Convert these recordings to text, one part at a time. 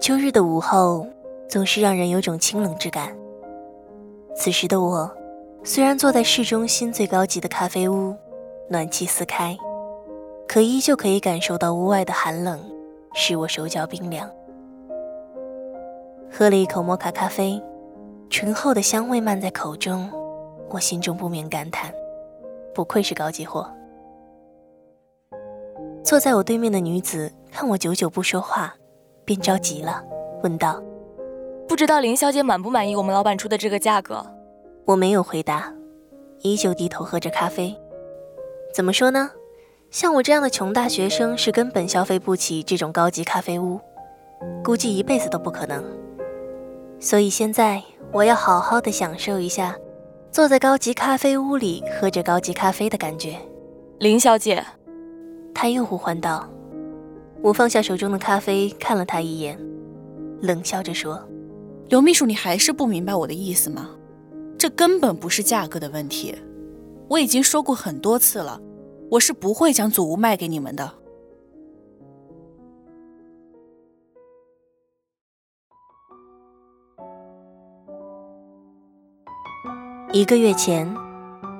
秋日的午后，总是让人有种清冷之感。此时的我，虽然坐在市中心最高级的咖啡屋，暖气四开，可依旧可以感受到屋外的寒冷，使我手脚冰凉。喝了一口摩卡咖啡，醇厚的香味漫在口中，我心中不免感叹：不愧是高级货。坐在我对面的女子看我久久不说话，便着急了，问道：“不知道林小姐满不满意我们老板出的这个价格？”我没有回答，依旧低头喝着咖啡。怎么说呢？像我这样的穷大学生是根本消费不起这种高级咖啡屋，估计一辈子都不可能。所以现在我要好好的享受一下，坐在高级咖啡屋里喝着高级咖啡的感觉。林小姐，他又呼唤道。我放下手中的咖啡，看了他一眼，冷笑着说：“刘秘书，你还是不明白我的意思吗？这根本不是价格的问题，我已经说过很多次了，我是不会将祖屋卖给你们的。”一个月前，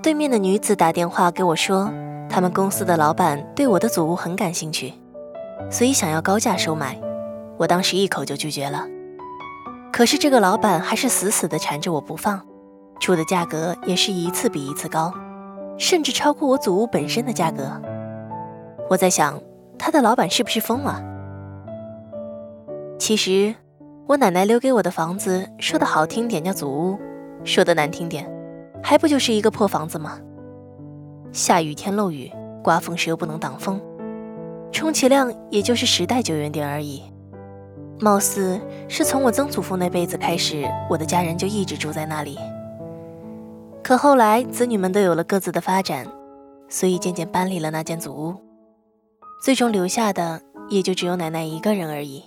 对面的女子打电话给我说，他们公司的老板对我的祖屋很感兴趣，所以想要高价收买。我当时一口就拒绝了。可是这个老板还是死死地缠着我不放，出的价格也是一次比一次高，甚至超过我祖屋本身的价格。我在想，他的老板是不是疯了？其实，我奶奶留给我的房子，说的好听点叫祖屋，说的难听点。还不就是一个破房子吗？下雨天漏雨，刮风时又不能挡风，充其量也就是时代久远点而已。貌似是从我曾祖父那辈子开始，我的家人就一直住在那里。可后来子女们都有了各自的发展，所以渐渐搬离了那间祖屋，最终留下的也就只有奶奶一个人而已。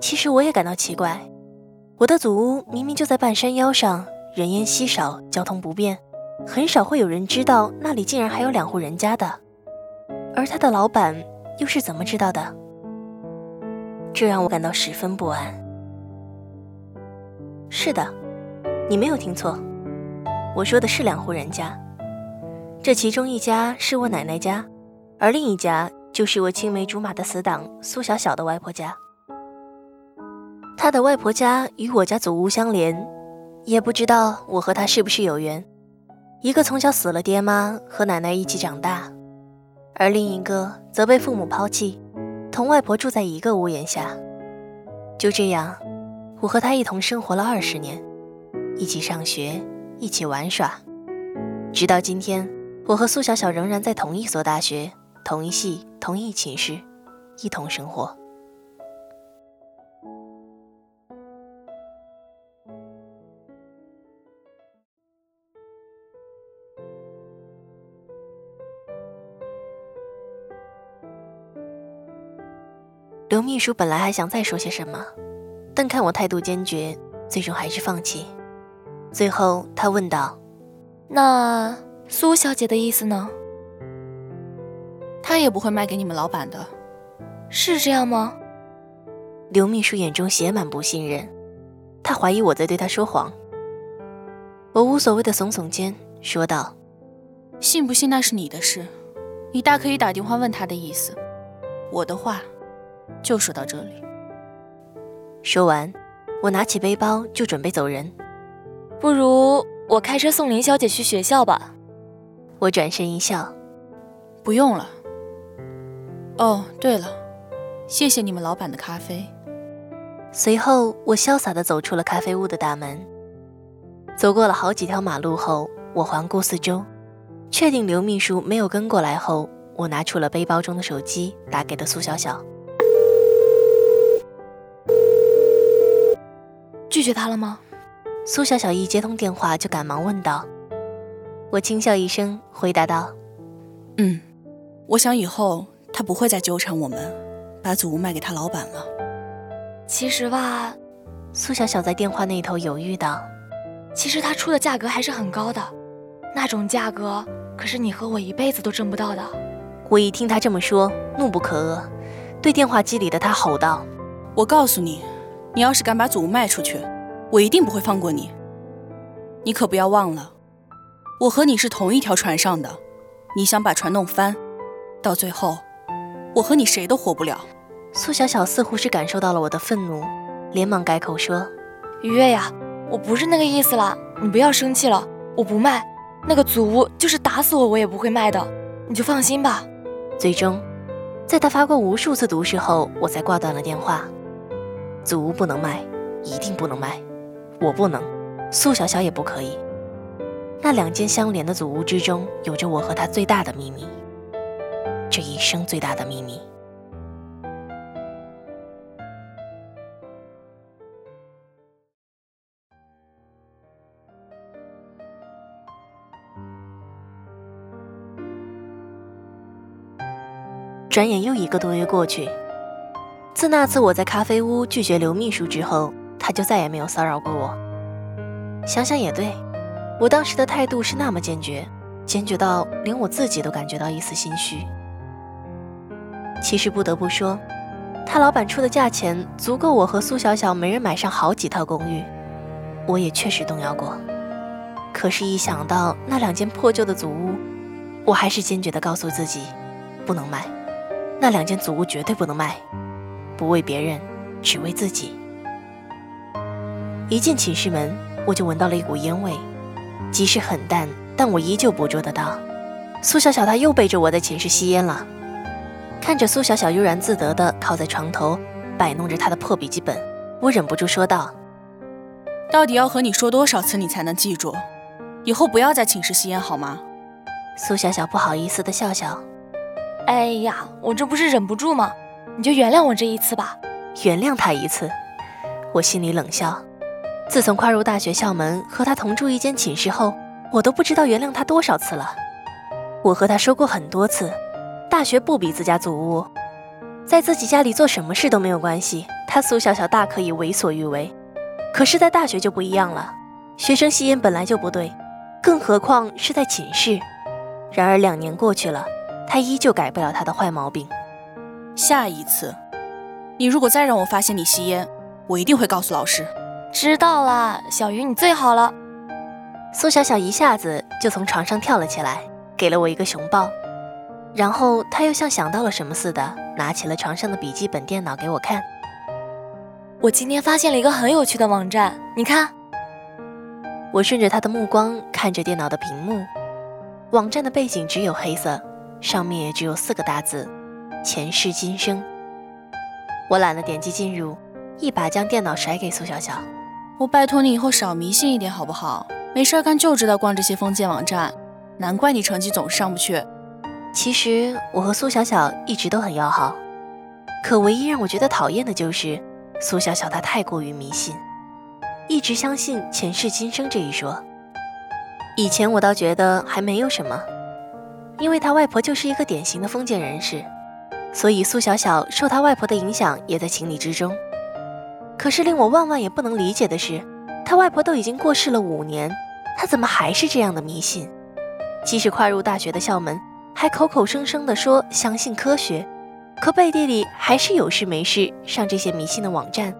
其实我也感到奇怪，我的祖屋明明就在半山腰上。人烟稀少，交通不便，很少会有人知道那里竟然还有两户人家的。而他的老板又是怎么知道的？这让我感到十分不安。是的，你没有听错，我说的是两户人家。这其中一家是我奶奶家，而另一家就是我青梅竹马的死党苏小小的外婆家。她的外婆家与我家祖屋相连。也不知道我和他是不是有缘，一个从小死了爹妈，和奶奶一起长大，而另一个则被父母抛弃，同外婆住在一个屋檐下。就这样，我和他一同生活了二十年，一起上学，一起玩耍，直到今天，我和苏小小仍然在同一所大学、同一系、同一寝室，一同生活。刘秘书本来还想再说些什么，但看我态度坚决，最终还是放弃。最后他问道：“那苏小姐的意思呢？她也不会卖给你们老板的，是这样吗？”刘秘书眼中写满不信任，他怀疑我在对他说谎。我无所谓的耸耸肩，说道：“信不信那是你的事，你大可以打电话问他的意思。我的话，就说到这里。”说完，我拿起背包就准备走人。不如我开车送林小姐去学校吧。我转身一笑：“不用了。”哦，对了，谢谢你们老板的咖啡。随后，我潇洒地走出了咖啡屋的大门。走过了好几条马路后，我环顾四周，确定刘秘书没有跟过来后，我拿出了背包中的手机，打给了苏小小。拒绝他了吗？苏小小一接通电话就赶忙问道。我轻笑一声，回答道：“嗯，我想以后他不会再纠缠我们，把祖屋卖给他老板了。”其实吧，苏小小在电话那头犹豫道：“其实他出的价格还是很高的，那种价格可是你和我一辈子都挣不到的。”我一听他这么说，怒不可遏，对电话机里的他吼道：“我告诉你，你要是敢把祖屋卖出去，我一定不会放过你。你可不要忘了，我和你是同一条船上的，你想把船弄翻，到最后，我和你谁都活不了。”苏小小似乎是感受到了我的愤怒，连忙改口说：“于月呀，我不是那个意思啦，你不要生气了。我不卖那个祖屋，就是打死我我也不会卖的，你就放心吧。”最终，在他发过无数次毒誓后，我才挂断了电话。祖屋不能卖，一定不能卖，我不能，苏小小也不可以。那两间相连的祖屋之中，有着我和他最大的秘密，这一生最大的秘密。转眼又一个多月过去，自那次我在咖啡屋拒绝刘秘书之后，他就再也没有骚扰过我。想想也对，我当时的态度是那么坚决，坚决到连我自己都感觉到一丝心虚。其实不得不说，他老板出的价钱足够我和苏小小每人买上好几套公寓，我也确实动摇过。可是，一想到那两间破旧的祖屋，我还是坚决地告诉自己，不能卖。那两间祖屋绝对不能卖，不为别人，只为自己。一进寝室门，我就闻到了一股烟味，即使很淡，但我依旧捕捉得到。苏小小她又背着我在寝室吸烟了。看着苏小小悠然自得地靠在床头，摆弄着她的破笔记本，我忍不住说道：“到底要和你说多少次，你才能记住？以后不要在寝室吸烟好吗？”苏小小不好意思地笑笑。哎呀，我这不是忍不住吗？你就原谅我这一次吧。原谅他一次，我心里冷笑。自从跨入大学校门，和他同住一间寝室后，我都不知道原谅他多少次了。我和他说过很多次，大学不比自家祖屋，在自己家里做什么事都没有关系，他苏小小大可以为所欲为。可是，在大学就不一样了，学生吸烟本来就不对，更何况是在寝室。然而两年过去了。他依旧改不了他的坏毛病。下一次，你如果再让我发现你吸烟，我一定会告诉老师。知道了，小鱼你最好了。苏小小一下子就从床上跳了起来，给了我一个熊抱，然后他又像想到了什么似的，拿起了床上的笔记本电脑给我看。我今天发现了一个很有趣的网站，你看。我顺着他的目光看着电脑的屏幕，网站的背景只有黑色。上面只有四个大字：前世今生。我懒得点击进入，一把将电脑甩给苏小小。我拜托你以后少迷信一点好不好？没事干就知道逛这些封建网站，难怪你成绩总是上不去。其实我和苏小小一直都很要好，可唯一让我觉得讨厌的就是苏小小她太过于迷信，一直相信前世今生这一说。以前我倒觉得还没有什么。因为她外婆就是一个典型的封建人士，所以苏小小受他外婆的影响也在情理之中。可是令我万万也不能理解的是，他外婆都已经过世了五年，他怎么还是这样的迷信？即使跨入大学的校门，还口口声声地说相信科学，可背地里还是有事没事上这些迷信的网站。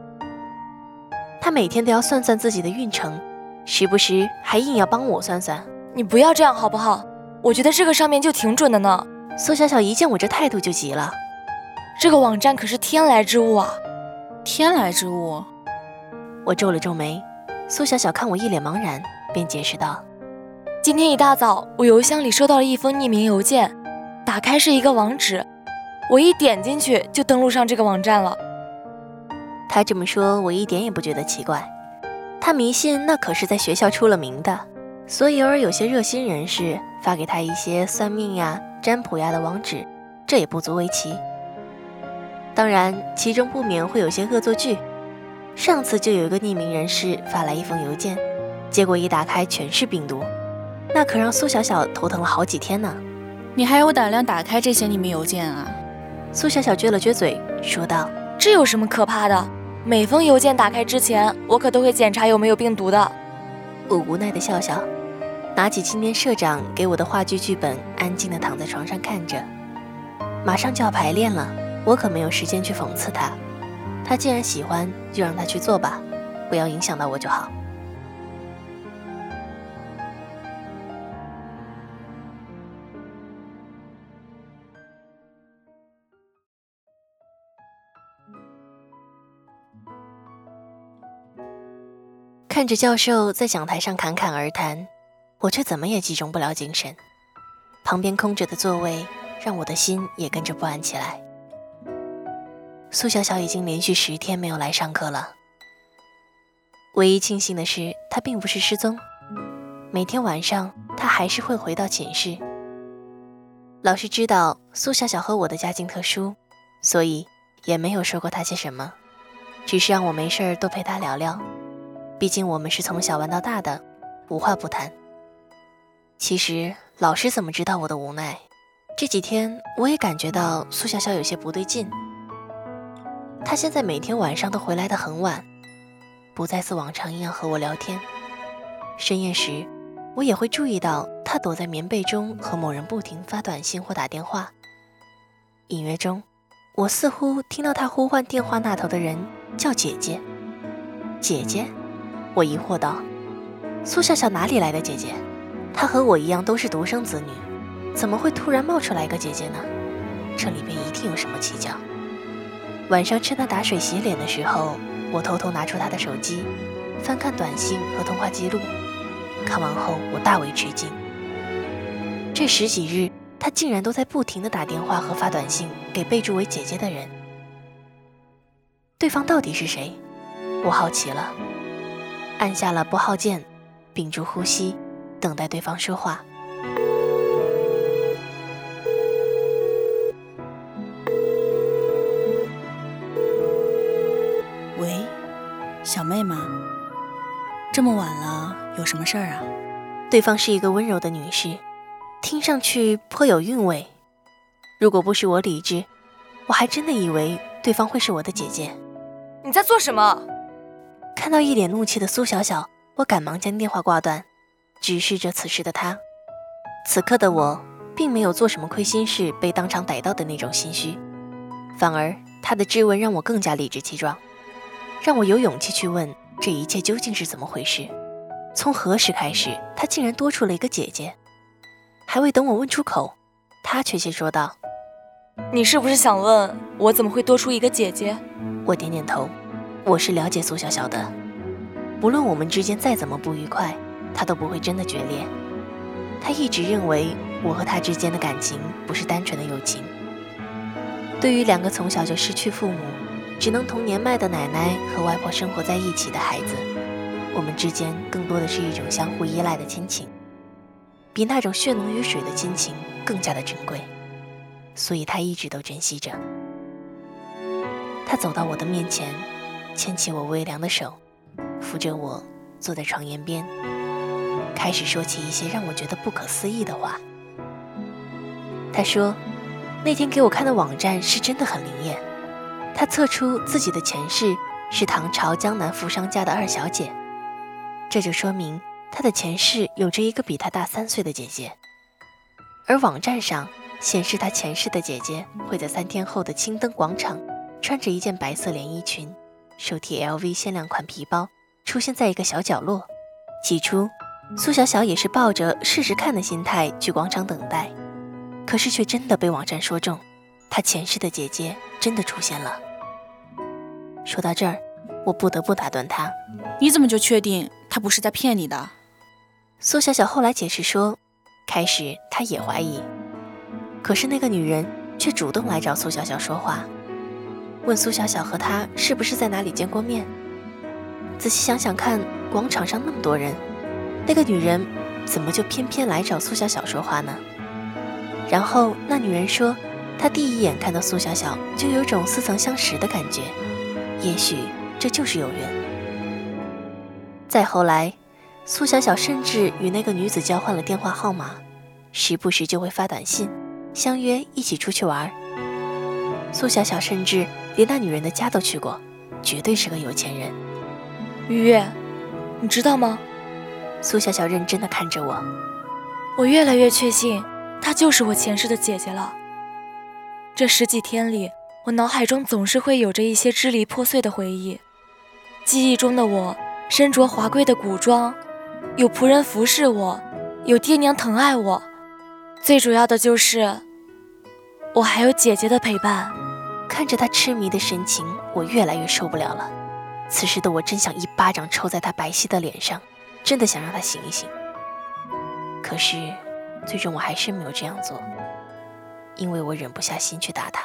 他每天都要算算自己的运程，时不时还硬要帮我算算。你不要这样好不好？我觉得这个上面就挺准的呢。苏小小一见我这态度就急了，这个网站可是天来之物啊！天来之物，我皱了皱眉。苏小小看我一脸茫然，便解释道：“今天一大早，我邮箱里收到了一封匿名邮件，打开是一个网址，我一点进去就登录上这个网站了。”他这么说，我一点也不觉得奇怪。他迷信那可是在学校出了名的，所以偶尔有些热心人士发给他一些算命呀、占卜呀的网址，这也不足为奇。当然，其中不免会有些恶作剧。上次就有一个匿名人士发来一封邮件，结果一打开全是病毒，那可让苏小小头疼了好几天呢。你还有胆量打开这些匿名邮件啊？苏小小撅了撅嘴，说道：“这有什么可怕的？每封邮件打开之前，我可都会检查有没有病毒的。”我无奈的笑笑，拿起今天社长给我的话剧剧本，安静的躺在床上看着。马上就要排练了。我可没有时间去讽刺他，他既然喜欢，就让他去做吧，不要影响到我就好。看着教授在讲台上侃侃而谈，我却怎么也集中不了精神。旁边空着的座位，让我的心也跟着不安起来。苏小小已经连续十天没有来上课了。唯一庆幸的是，她并不是失踪。每天晚上，她还是会回到寝室。老师知道苏小小和我的家境特殊，所以也没有说过她些什么，只是让我没事儿多陪她聊聊。毕竟我们是从小玩到大的，无话不谈。其实老师怎么知道我的无奈？这几天我也感觉到苏小小有些不对劲。他现在每天晚上都回来的很晚，不再似往常一样和我聊天。深夜时，我也会注意到他躲在棉被中和某人不停发短信或打电话。隐约中，我似乎听到他呼唤电话那头的人叫姐姐。姐姐，我疑惑道：“苏笑笑哪里来的姐姐？她和我一样都是独生子女，怎么会突然冒出来一个姐姐呢？这里边一定有什么蹊跷。”晚上趁他打水洗脸的时候，我偷偷拿出他的手机，翻看短信和通话记录。看完后，我大为吃惊。这十几日，他竟然都在不停的打电话和发短信给备注为姐姐的人。对方到底是谁？我好奇了，按下了拨号键，屏住呼吸，等待对方说话。这么晚了，有什么事儿啊？对方是一个温柔的女士，听上去颇有韵味。如果不是我理智，我还真的以为对方会是我的姐姐。你在做什么？看到一脸怒气的苏小小，我赶忙将电话挂断，直视着此时的她。此刻的我，并没有做什么亏心事被当场逮到的那种心虚，反而她的质问让我更加理直气壮。让我有勇气去问这一切究竟是怎么回事？从何时开始，他竟然多出了一个姐姐？还未等我问出口，他却先说道：“你是不是想问我怎么会多出一个姐姐？”我点点头，我是了解苏小小的，不论我们之间再怎么不愉快，他都不会真的决裂。他一直认为我和他之间的感情不是单纯的友情。对于两个从小就失去父母。只能同年迈的奶奶和外婆生活在一起的孩子，我们之间更多的是一种相互依赖的亲情，比那种血浓于水的亲情更加的珍贵，所以他一直都珍惜着。他走到我的面前，牵起我微凉的手，扶着我坐在床沿边，开始说起一些让我觉得不可思议的话。他说：“那天给我看的网站是真的很灵验，他测出自己的前世是唐朝江南富商家的二小姐，这就说明他的前世有着一个比他大三岁的姐姐，而网站上显示他前世的姐姐会在三天后的青灯广场，穿着一件白色连衣裙，手提 LV 限量款皮包，出现在一个小角落。起初。苏小小也是抱着试试看的心态去广场等待，可是却真的被网站说中，她前世的姐姐真的出现了。说到这儿，我不得不打断他：“你怎么就确定他不是在骗你的？”苏小小后来解释说，开始她也怀疑，可是那个女人却主动来找苏小小说话，问苏小小和她是不是在哪里见过面。仔细想想看，广场上那么多人。那个女人怎么就偏偏来找苏小小说话呢？然后那女人说，她第一眼看到苏小小就有种似曾相识的感觉，也许这就是有缘。再后来，苏小小甚至与那个女子交换了电话号码，时不时就会发短信，相约一起出去玩。苏小小甚至连那女人的家都去过，绝对是个有钱人。雨月，你知道吗？苏小小认真的看着我，我越来越确信，她就是我前世的姐姐了。这十几天里，我脑海中总是会有着一些支离破碎的回忆。记忆中的我，身着华贵的古装，有仆人服侍我，有爹娘疼爱我，最主要的就是，我还有姐姐的陪伴。看着他痴迷的神情，我越来越受不了了。此时的我真想一巴掌抽在他白皙的脸上。真的想让他醒一醒，可是最终我还是没有这样做，因为我忍不下心去打他。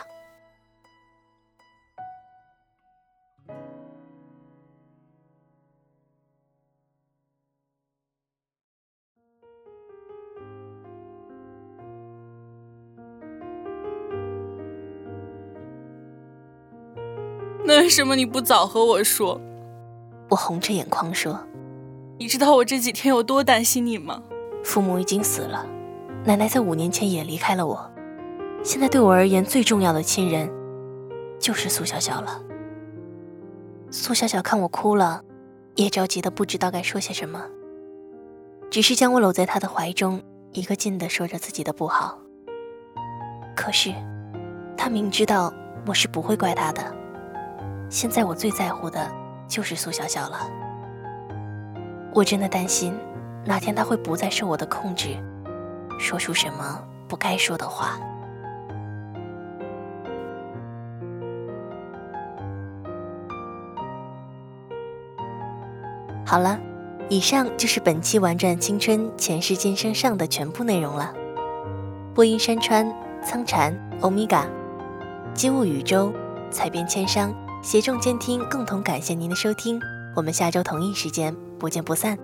什么你不早和我说？我红着眼眶说。你知道我这几天有多担心你吗？父母已经死了，奶奶在五年前也离开了我。现在对我而言最重要的亲人，就是苏小小了。苏小小看我哭了，也着急的不知道该说些什么，只是将我搂在她的怀中，一个劲的说着自己的不好。可是，她明知道我是不会怪她的。现在我最在乎的就是苏小小了。我真的担心，哪天他会不再受我的控制，说出什么不该说的话。好了，以上就是本期《玩转青春前世今生》上的全部内容了。播音山川、苍蝉、欧米伽、机务宇宙、采编千商、携众监听，共同感谢您的收听。我们下周同一时间。不见不散。